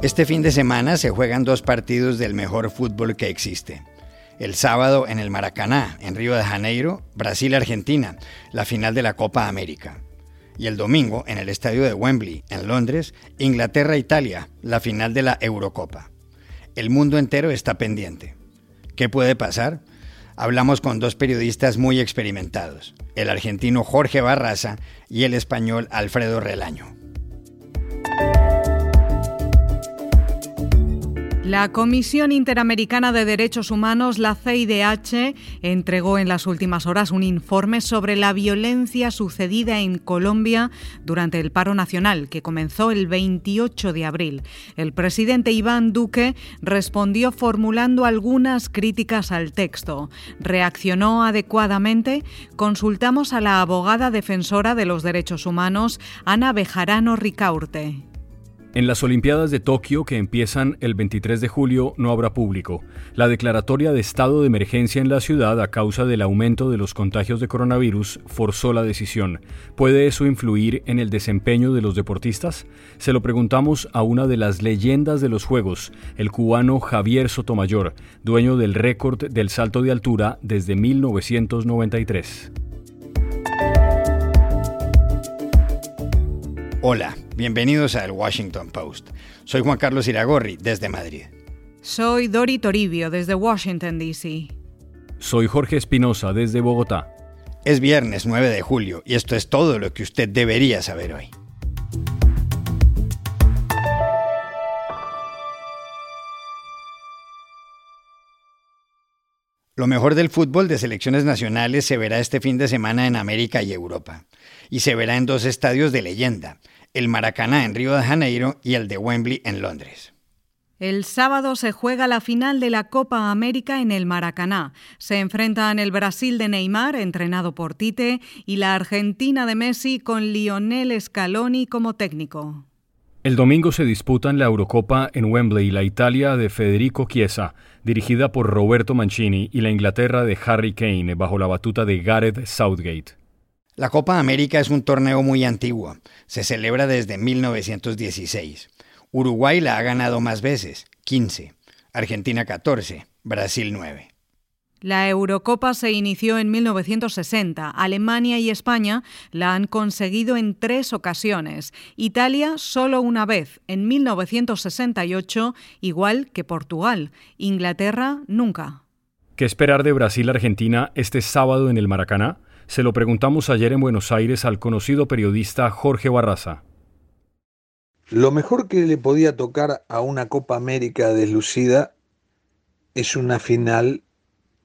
Este fin de semana se juegan dos partidos del mejor fútbol que existe. El sábado en el Maracaná, en Río de Janeiro, Brasil-Argentina, la final de la Copa América. Y el domingo en el estadio de Wembley, en Londres, Inglaterra-Italia, la final de la Eurocopa. El mundo entero está pendiente. ¿Qué puede pasar? Hablamos con dos periodistas muy experimentados, el argentino Jorge Barraza y el español Alfredo Relaño. La Comisión Interamericana de Derechos Humanos, la CIDH, entregó en las últimas horas un informe sobre la violencia sucedida en Colombia durante el paro nacional, que comenzó el 28 de abril. El presidente Iván Duque respondió formulando algunas críticas al texto. ¿Reaccionó adecuadamente? Consultamos a la abogada defensora de los derechos humanos, Ana Bejarano Ricaurte. En las Olimpiadas de Tokio, que empiezan el 23 de julio, no habrá público. La declaratoria de estado de emergencia en la ciudad a causa del aumento de los contagios de coronavirus forzó la decisión. ¿Puede eso influir en el desempeño de los deportistas? Se lo preguntamos a una de las leyendas de los Juegos, el cubano Javier Sotomayor, dueño del récord del salto de altura desde 1993. Hola, bienvenidos a El Washington Post. Soy Juan Carlos Iragorri, desde Madrid. Soy Dori Toribio, desde Washington, D.C. Soy Jorge Espinosa, desde Bogotá. Es viernes 9 de julio y esto es todo lo que usted debería saber hoy. Lo mejor del fútbol de selecciones nacionales se verá este fin de semana en América y Europa y se verá en dos estadios de leyenda, el Maracaná en Río de Janeiro y el de Wembley en Londres. El sábado se juega la final de la Copa América en el Maracaná. Se enfrentan el Brasil de Neymar, entrenado por Tite, y la Argentina de Messi con Lionel Scaloni como técnico. El domingo se disputan la Eurocopa en Wembley la Italia de Federico Chiesa, dirigida por Roberto Mancini, y la Inglaterra de Harry Kane, bajo la batuta de Gareth Southgate. La Copa América es un torneo muy antiguo. Se celebra desde 1916. Uruguay la ha ganado más veces, 15. Argentina 14. Brasil 9. La Eurocopa se inició en 1960. Alemania y España la han conseguido en tres ocasiones. Italia solo una vez, en 1968, igual que Portugal. Inglaterra nunca. ¿Qué esperar de Brasil-Argentina este sábado en el Maracaná? Se lo preguntamos ayer en Buenos Aires al conocido periodista Jorge Barraza. Lo mejor que le podía tocar a una Copa América deslucida es una final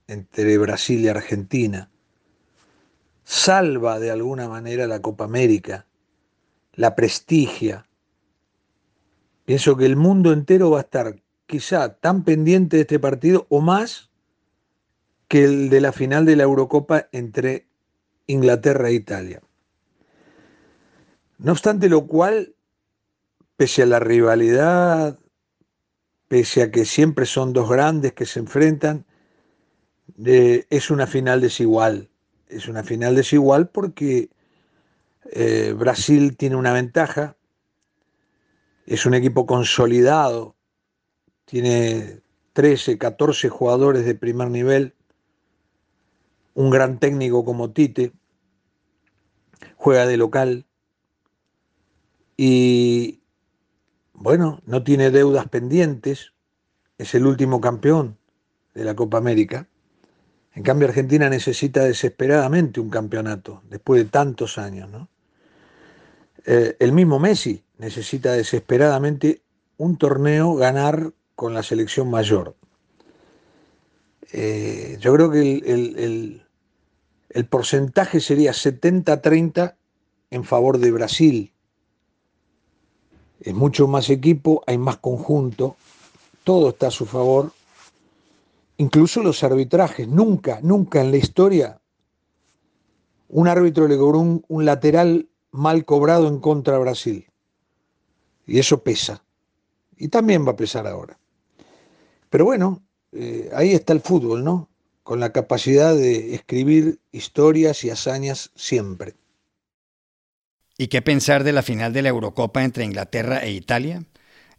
entre Brasil y Argentina. Salva de alguna manera la Copa América, la prestigia. Pienso que el mundo entero va a estar quizá tan pendiente de este partido o más que el de la final de la Eurocopa entre Inglaterra e Italia. No obstante lo cual, pese a la rivalidad, pese a que siempre son dos grandes que se enfrentan, es una final desigual. Es una final desigual porque eh, Brasil tiene una ventaja, es un equipo consolidado, tiene 13, 14 jugadores de primer nivel, un gran técnico como Tite, juega de local. Y bueno, no tiene deudas pendientes, es el último campeón de la Copa América. En cambio, Argentina necesita desesperadamente un campeonato, después de tantos años. ¿no? Eh, el mismo Messi necesita desesperadamente un torneo ganar con la selección mayor. Eh, yo creo que el, el porcentaje sería 70-30 en favor de Brasil. Es mucho más equipo, hay más conjunto, todo está a su favor, incluso los arbitrajes. Nunca, nunca en la historia un árbitro le cobró un, lateral mal cobrado en contra de Brasil. Y eso pesa. Y también va a pesar ahora. Pero bueno, eh, ahí está el fútbol, ¿no? con la capacidad de escribir historias y hazañas siempre. ¿Y qué pensar de la final de la Eurocopa entre Inglaterra e Italia?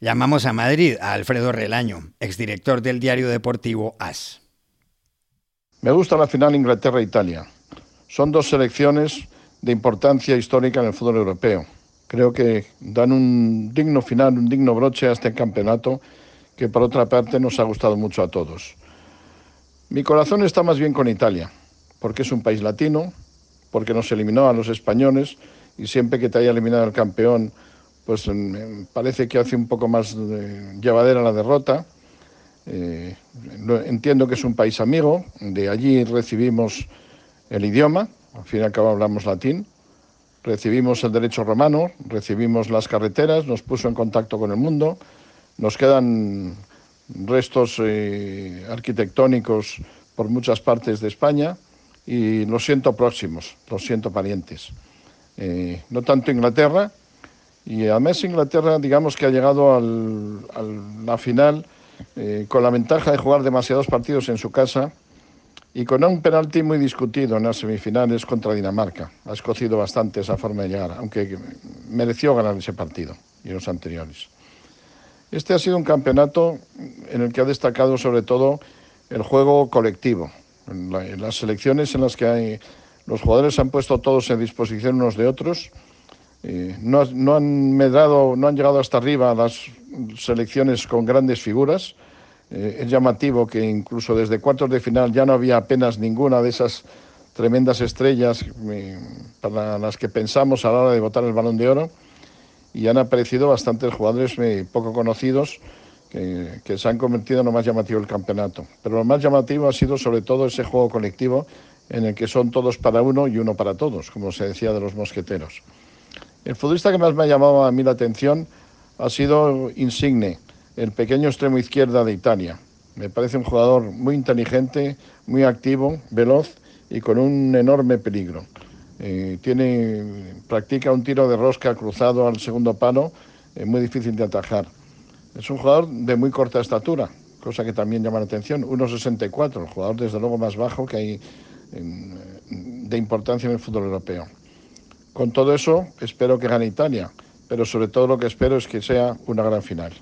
Llamamos a Madrid a Alfredo Relaño, exdirector del diario deportivo AS. Me gusta la final Inglaterra-Italia. Son dos selecciones de importancia histórica en el fútbol europeo. Creo que dan un digno final, un digno broche a este campeonato que por otra parte nos ha gustado mucho a todos. Mi corazón está más bien con Italia, porque es un país latino, porque nos eliminó a los españoles y siempre que te haya eliminado el campeón, pues parece que hace un poco más llevadera la derrota. Eh, entiendo que es un país amigo, de allí recibimos el idioma, al fin y al cabo hablamos latín, recibimos el derecho romano, recibimos las carreteras, nos puso en contacto con el mundo, nos quedan restos eh, arquitectónicos por muchas partes de España y los siento próximos, los siento parientes. Eh, no tanto Inglaterra, y además Inglaterra, digamos que ha llegado a la final eh, con la ventaja de jugar demasiados partidos en su casa y con un penalti muy discutido en las semifinales contra Dinamarca. Ha escocido bastante esa forma de llegar, aunque mereció ganar ese partido y los anteriores. Este ha sido un campeonato en el que ha destacado sobre todo el juego colectivo, en, las selecciones en las que hay, los jugadores se han puesto todos en disposición unos de otros, eh, no, no han llegado hasta arriba las selecciones con grandes figuras. Eh, es llamativo que incluso desde cuartos de final ya no había apenas ninguna de esas tremendas estrellas eh, para las que pensamos a la hora de votar el balón de oro y han aparecido bastantes jugadores poco conocidos que, se han convertido en lo más llamativo del campeonato. Pero lo más llamativo ha sido sobre todo ese juego colectivo en el que son todos para uno y uno para todos, como se decía de los mosqueteros. El futbolista que más me ha llamado a mí la atención ha sido Insigne, el pequeño extremo izquierda de Italia. Me parece un jugador muy inteligente, muy activo, veloz y con un enorme peligro. Eh, tiene, practica un tiro de rosca cruzado al segundo palo, eh, muy difícil de atajar. Es un jugador de muy corta estatura, cosa que también llama la atención, 1,64, el jugador desde luego más bajo que hay de importancia en el fútbol europeo. Con todo eso, espero que gane Italia, pero sobre todo lo que espero es que sea una gran final.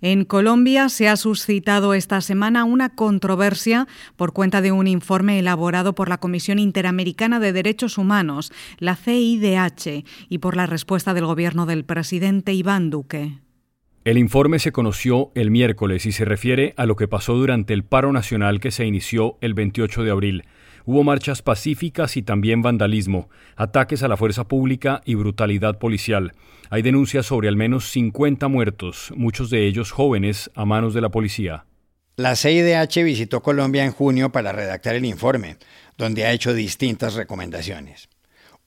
En Colombia se ha suscitado esta semana una controversia por cuenta de un informe elaborado por la Comisión Interamericana de Derechos Humanos, la CIDH, y por la respuesta del gobierno del presidente Iván Duque. El informe se conoció el miércoles y se refiere a lo que pasó durante el paro nacional que se inició el 28 de abril. Hubo marchas pacíficas y también vandalismo, ataques a la fuerza pública y brutalidad policial. Hay denuncias sobre al menos 50 muertos, muchos de ellos jóvenes, a manos de la policía. La CIDH visitó Colombia en junio para redactar el informe, donde ha hecho distintas recomendaciones.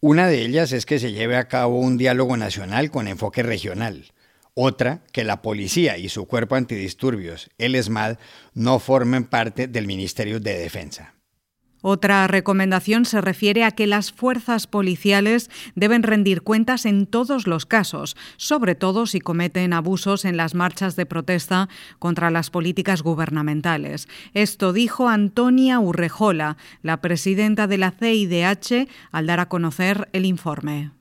Una de ellas es que se lleve a cabo un diálogo nacional con enfoque regional. Otra, que la policía y su cuerpo antidisturbios, el ESMAD, no formen parte del Ministerio de Defensa. Otra recomendación se refiere a que las fuerzas policiales deben rendir cuentas en todos los casos, sobre todo si cometen abusos en las marchas de protesta contra las políticas gubernamentales. Esto dijo Antonia Urrejola, la presidenta de la CIDH, al dar a conocer el informe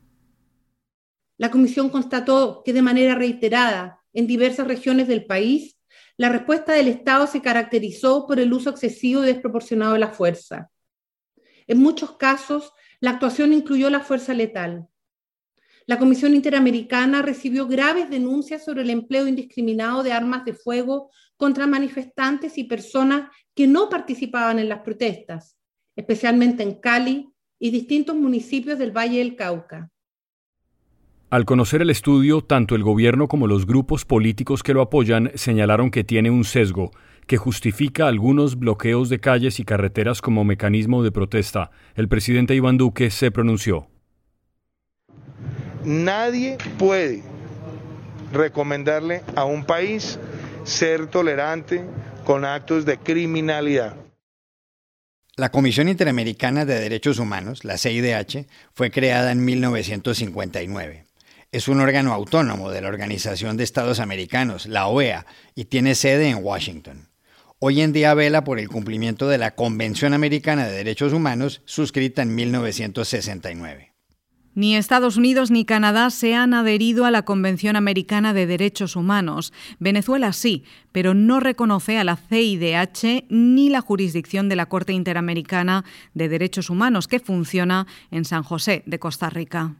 la Comisión constató que de manera reiterada en diversas regiones del país, la respuesta del Estado se caracterizó por el uso excesivo y desproporcionado de la fuerza. En muchos casos, la actuación incluyó la fuerza letal. La Comisión Interamericana recibió graves denuncias sobre el empleo indiscriminado de armas de fuego contra manifestantes y personas que no participaban en las protestas, especialmente en Cali y distintos municipios del Valle del Cauca. Al conocer el estudio, tanto el gobierno como los grupos políticos que lo apoyan señalaron que tiene un sesgo, que justifica algunos bloqueos de calles y carreteras como mecanismo de protesta. El presidente Iván Duque se pronunció. Nadie puede recomendarle a un país ser tolerante con actos de criminalidad. La Comisión Interamericana de Derechos Humanos, la CIDH, fue creada en 1959 es un órgano autónomo de la Organización de Estados Americanos, la OEA, y tiene sede en Washington. hoy en día vela por el cumplimiento de la Convención Americana de Derechos Humanos suscrita en 1969. Ni Estados Unidos ni Canadá se han adherido a la Convención Americana de Derechos Humanos. Venezuela sí, pero no reconoce a la CIDH ni la jurisdicción de la Corte Interamericana de Derechos Humanos que funciona en San José de Costa Rica.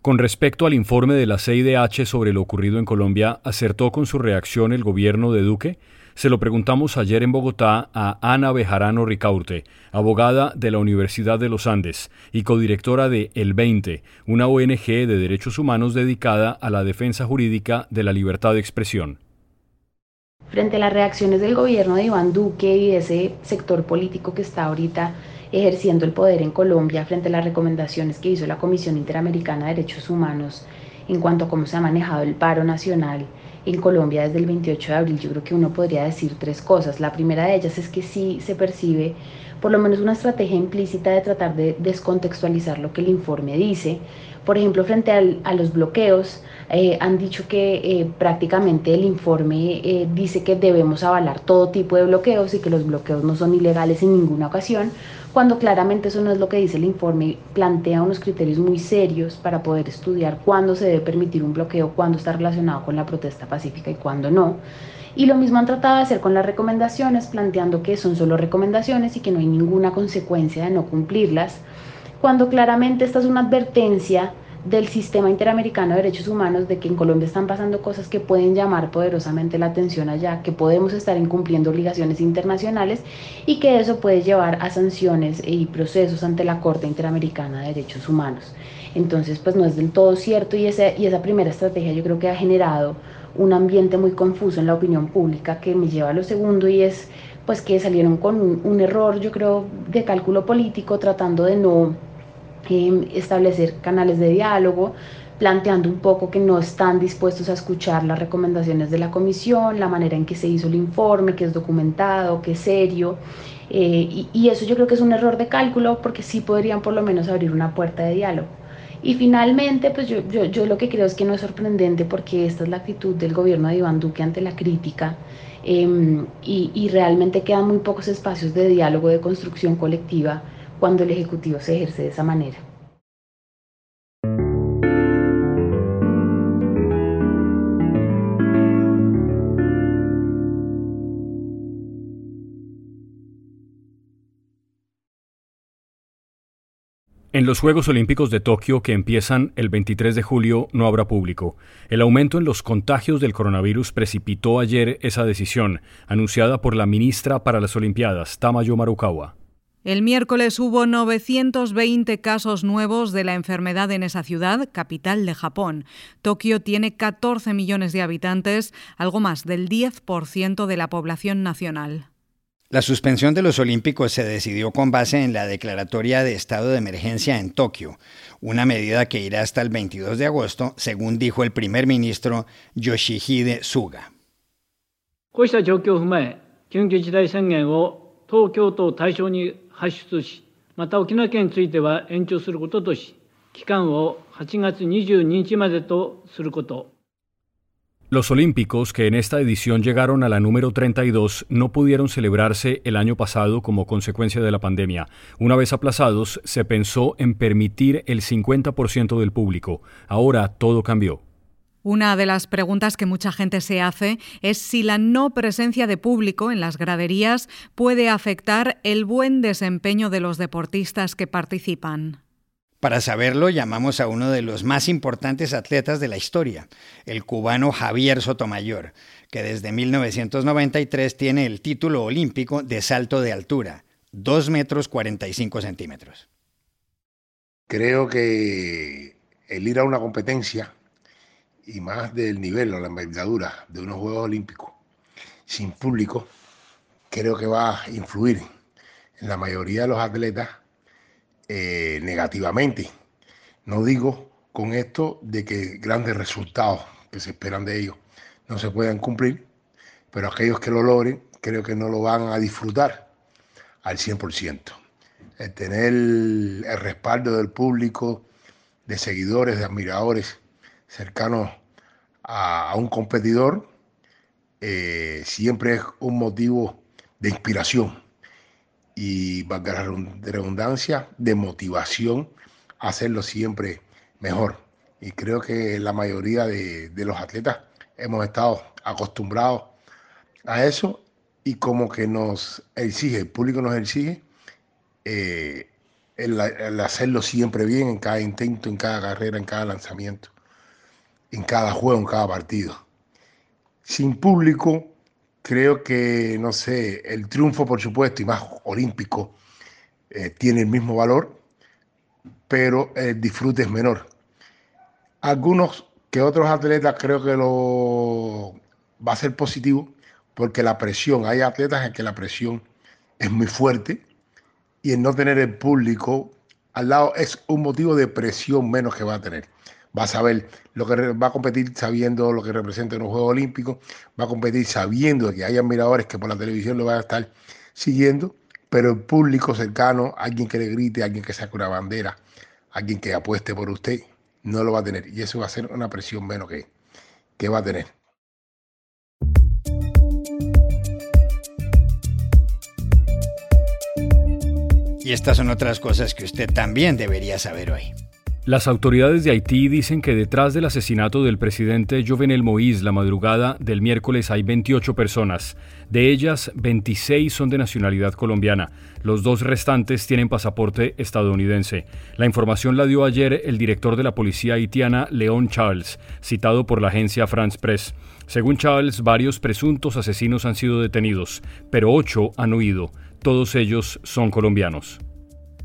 Con respecto al informe de la CIDH sobre lo ocurrido en Colombia, ¿acertó con su reacción el gobierno de Duque? Se lo preguntamos ayer en Bogotá a Ana Bejarano Ricaurte, abogada de la Universidad de los Andes y codirectora de El 20, una ONG de derechos humanos dedicada a la defensa jurídica de la libertad de expresión. Frente a las reacciones del gobierno de Iván Duque y ese sector político que está ahorita ejerciendo el poder en Colombia, frente a las recomendaciones que hizo la Comisión Interamericana de Derechos Humanos en cuanto a cómo se ha manejado el paro nacional en Colombia desde el 28 de abril, yo creo que uno podría decir tres cosas. La primera de ellas es que sí se percibe por lo menos una estrategia implícita de tratar de descontextualizar lo que el informe dice. Por ejemplo, frente a los bloqueos, eh, han dicho que eh, prácticamente el informe eh, dice que debemos avalar todo tipo de bloqueos y que los bloqueos no son ilegales en ninguna ocasión, cuando claramente eso no es lo que dice el informe, plantea unos criterios muy serios para poder estudiar cuándo se debe permitir un bloqueo, cuándo está relacionado con la protesta pacífica y cuándo no. Y lo mismo han tratado de hacer con las recomendaciones, planteando que son solo recomendaciones y que no hay ninguna consecuencia de no cumplirlas, cuando claramente esta es una advertencia del sistema interamericano de derechos humanos de que en Colombia están pasando cosas que pueden llamar poderosamente la atención allá, que podemos estar incumpliendo obligaciones internacionales y que eso puede llevar a sanciones y procesos ante la Corte Interamericana de Derechos Humanos. Entonces, pues no es del todo cierto y, ese, y esa primera estrategia yo creo que ha generado un ambiente muy confuso en la opinión pública que me lleva a lo segundo y es pues que salieron con un error yo creo de cálculo político tratando de no establecer canales de diálogo, planteando un poco que no están dispuestos a escuchar las recomendaciones de la comisión, la manera en que se hizo el informe, que es documentado, que es serio. Eh, y, eso yo creo que es un error de cálculo porque sí podrían por lo menos abrir una puerta de diálogo. Y finalmente, pues yo, yo, yo, lo que creo es que no es sorprendente porque esta es la actitud del gobierno de Iván Duque ante la crítica em, y, y realmente quedan muy pocos espacios de diálogo, de construcción colectiva cuando el Ejecutivo se ejerce de esa manera. En los Juegos Olímpicos de Tokio, que empiezan el 23 de julio, no habrá público. El aumento en los contagios del coronavirus precipitó ayer esa decisión, anunciada por la ministra para las Olimpiadas, Tamayo Marukawa. El miércoles hubo 920 casos nuevos de la enfermedad en esa ciudad, capital de Japón. Tokio tiene 14 millones de habitantes, algo más del 10% de la población nacional. La suspensión de los Olímpicos se decidió con base en la declaratoria de estado de emergencia en Tokio, una medida que irá hasta el 22 de agosto, según dijo el primer ministro Yoshihide Suga. 発出し、また沖縄県については延長することとし、期間を8月22日までとすること。Los Olímpicos, que en esta edición llegaron a la número 32, no pudieron celebrarse el año pasado como consecuencia de la pandemia. Una vez aplazados, se pensó en permitir el 50% del público. Ahora todo cambió. Una de las preguntas que mucha gente se hace es si la no presencia de público en las graderías puede afectar el buen desempeño de los deportistas que participan. Para saberlo, llamamos a uno de los más importantes atletas de la historia, el cubano Javier Sotomayor, que desde 1993 tiene el título olímpico de salto de altura, 2 metros 45 centímetros. Creo que el ir a una competencia y más del nivel o la envergadura de unos Juegos Olímpicos sin público, creo que va a influir en la mayoría de los atletas eh, negativamente. No digo con esto de que grandes resultados que se esperan de ellos no se puedan cumplir, pero aquellos que lo logren creo que no lo van a disfrutar al 100%. El tener el respaldo del público, de seguidores, de admiradores, cercanos a, un competidor, eh, siempre es un motivo de inspiración y, valga la redundancia, de motivación a hacerlo siempre mejor. Y creo que la mayoría de, los atletas hemos estado acostumbrados a eso y como que nos exige, el público nos exige eh, el, hacerlo siempre bien en cada intento, en cada carrera, en cada lanzamiento, en cada juego, en cada partido. Sin público, creo que, no sé, el triunfo, por supuesto, y más olímpico, eh, tiene el mismo valor, pero el disfrute es menor. Algunos que otros atletas creo que lo va a ser positivo, porque la presión, hay atletas en que la presión es muy fuerte y el no tener el público al lado es un motivo de presión menos que va a tener. Va a saber lo que va a competir sabiendo lo que representa en los Juegos Olímpicos, va a competir sabiendo que hay admiradores que por la televisión lo van a estar siguiendo, pero el público cercano, alguien que le grite, alguien que saque una bandera, alguien que apueste por usted, no lo va a tener. Y eso va a ser una presión menos que, que va a tener. Y estas son otras cosas que usted también debería saber hoy. Las autoridades de Haití dicen que detrás del asesinato del presidente Jovenel Moïse la madrugada del miércoles hay 28 personas. De ellas, 26 son de nacionalidad colombiana. Los dos restantes tienen pasaporte estadounidense. La información la dio ayer el director de la policía haitiana, Leon Charles, citado por la agencia France Press. Según Charles, varios presuntos asesinos han sido detenidos, pero ocho han huido. Todos ellos son colombianos.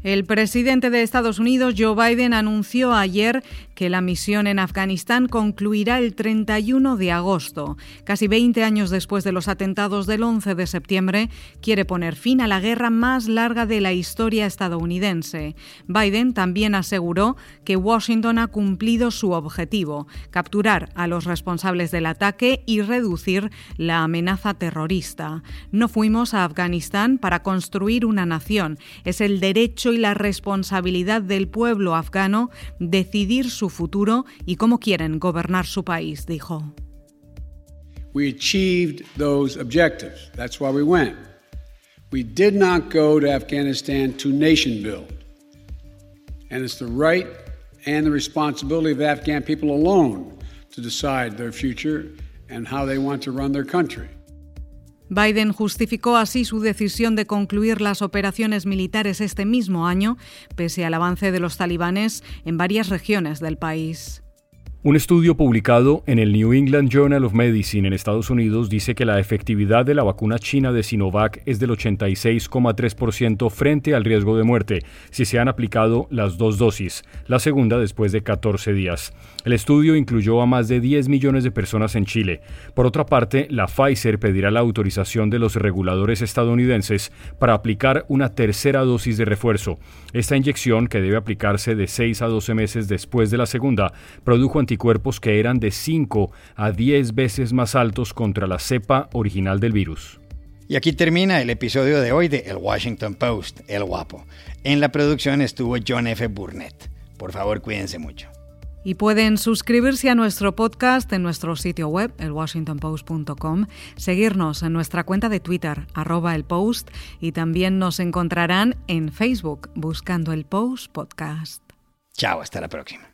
El presidente de Estados Unidos, Joe Biden, anunció ayer que la misión en Afganistán concluirá el 31 de agosto. Casi 20 años después de los atentados del 11 de septiembre, quiere poner fin a la guerra más larga de la historia estadounidense. Biden también aseguró que Washington ha cumplido su objetivo, capturar a los responsables del ataque y reducir la amenaza terrorista. No fuimos a Afganistán para construir una nación, es el derecho la responsabilidad del pueblo afgano decidir su futuro y cómo quieren gobernar su país, dijo. We achieved those objectives. That's why we went. We did not go to Afghanistan to nation build. And it's the right and the responsibility of the Afghan people alone to decide their future and how they want to run their country. Biden justificó así su decisión de concluir las operaciones militares este mismo año, pese al avance de los talibanes en varias regiones del país. Un estudio publicado en el New England Journal of Medicine en Estados Unidos dice que la efectividad de la vacuna china de Sinovac es del 86,3% frente al riesgo de muerte si se han aplicado las dos dosis, la segunda después de 14 días. El estudio incluyó a más de 10 millones de personas en Chile. Por otra parte, la Pfizer pedirá la autorización de los reguladores estadounidenses para aplicar una tercera dosis de refuerzo. Esta inyección, que debe aplicarse de 6 a 12 meses después de la segunda, produjo cuerpos que eran de 5 a 10 veces más altos contra la cepa original del virus. Y aquí termina el episodio de hoy de El Washington Post, El Guapo. En la producción estuvo John F. Burnett. Por favor, cuídense mucho. Y pueden suscribirse a nuestro podcast en nuestro sitio web, elwashingtonpost.com, seguirnos en nuestra cuenta de Twitter, arroba el post, y también nos encontrarán en Facebook buscando el Post Podcast. Chao, hasta la próxima.